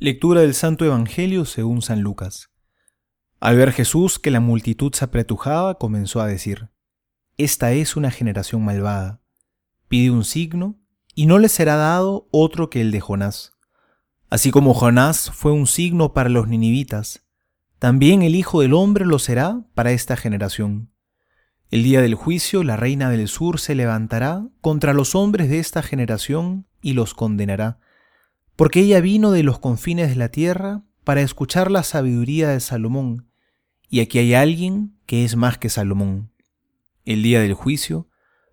Lectura del Santo Evangelio según San Lucas. Al ver Jesús que la multitud se apretujaba, comenzó a decir, Esta es una generación malvada. Pide un signo, y no le será dado otro que el de Jonás. Así como Jonás fue un signo para los ninivitas, también el Hijo del Hombre lo será para esta generación. El día del juicio la reina del sur se levantará contra los hombres de esta generación y los condenará porque ella vino de los confines de la tierra para escuchar la sabiduría de Salomón, y aquí hay alguien que es más que Salomón. El día del juicio,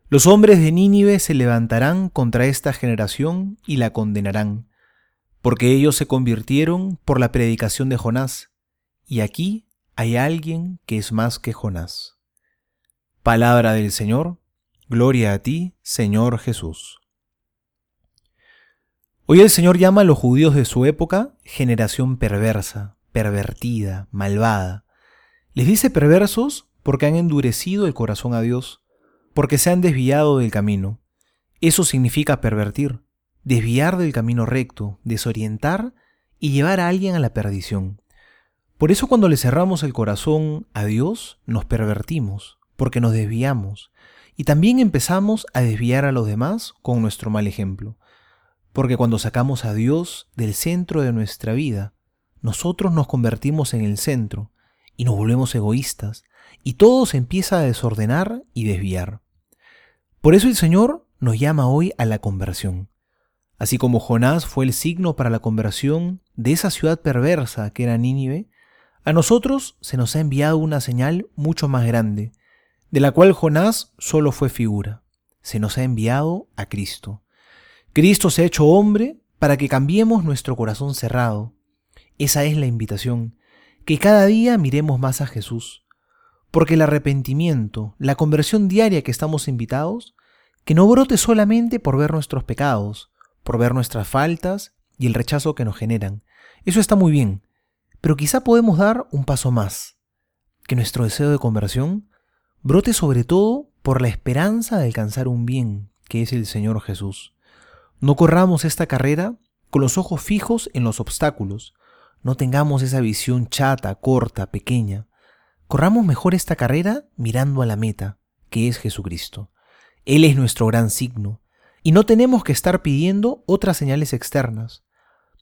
los hombres de Nínive se levantarán contra esta generación y la condenarán, porque ellos se convirtieron por la predicación de Jonás, y aquí hay alguien que es más que Jonás. Palabra del Señor, gloria a ti, Señor Jesús. Hoy el Señor llama a los judíos de su época generación perversa, pervertida, malvada. Les dice perversos porque han endurecido el corazón a Dios, porque se han desviado del camino. Eso significa pervertir, desviar del camino recto, desorientar y llevar a alguien a la perdición. Por eso cuando le cerramos el corazón a Dios, nos pervertimos, porque nos desviamos, y también empezamos a desviar a los demás con nuestro mal ejemplo. Porque cuando sacamos a Dios del centro de nuestra vida, nosotros nos convertimos en el centro y nos volvemos egoístas y todo se empieza a desordenar y desviar. Por eso el Señor nos llama hoy a la conversión. Así como Jonás fue el signo para la conversión de esa ciudad perversa que era Nínive, a nosotros se nos ha enviado una señal mucho más grande, de la cual Jonás solo fue figura. Se nos ha enviado a Cristo. Cristo se ha hecho hombre para que cambiemos nuestro corazón cerrado. Esa es la invitación, que cada día miremos más a Jesús. Porque el arrepentimiento, la conversión diaria que estamos invitados, que no brote solamente por ver nuestros pecados, por ver nuestras faltas y el rechazo que nos generan. Eso está muy bien, pero quizá podemos dar un paso más. Que nuestro deseo de conversión brote sobre todo por la esperanza de alcanzar un bien, que es el Señor Jesús. No corramos esta carrera con los ojos fijos en los obstáculos. No tengamos esa visión chata, corta, pequeña. Corramos mejor esta carrera mirando a la meta, que es Jesucristo. Él es nuestro gran signo, y no tenemos que estar pidiendo otras señales externas.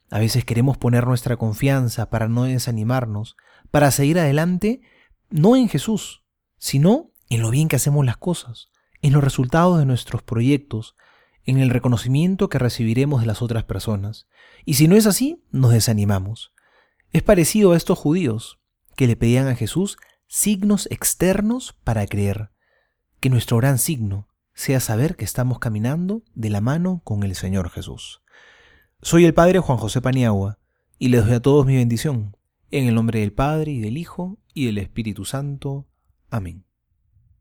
A veces queremos poner nuestra confianza para no desanimarnos, para seguir adelante, no en Jesús, sino en lo bien que hacemos las cosas, en los resultados de nuestros proyectos, en el reconocimiento que recibiremos de las otras personas. Y si no es así, nos desanimamos. Es parecido a estos judíos que le pedían a Jesús signos externos para creer. Que nuestro gran signo sea saber que estamos caminando de la mano con el Señor Jesús. Soy el Padre Juan José Paniagua y les doy a todos mi bendición. En el nombre del Padre y del Hijo y del Espíritu Santo. Amén.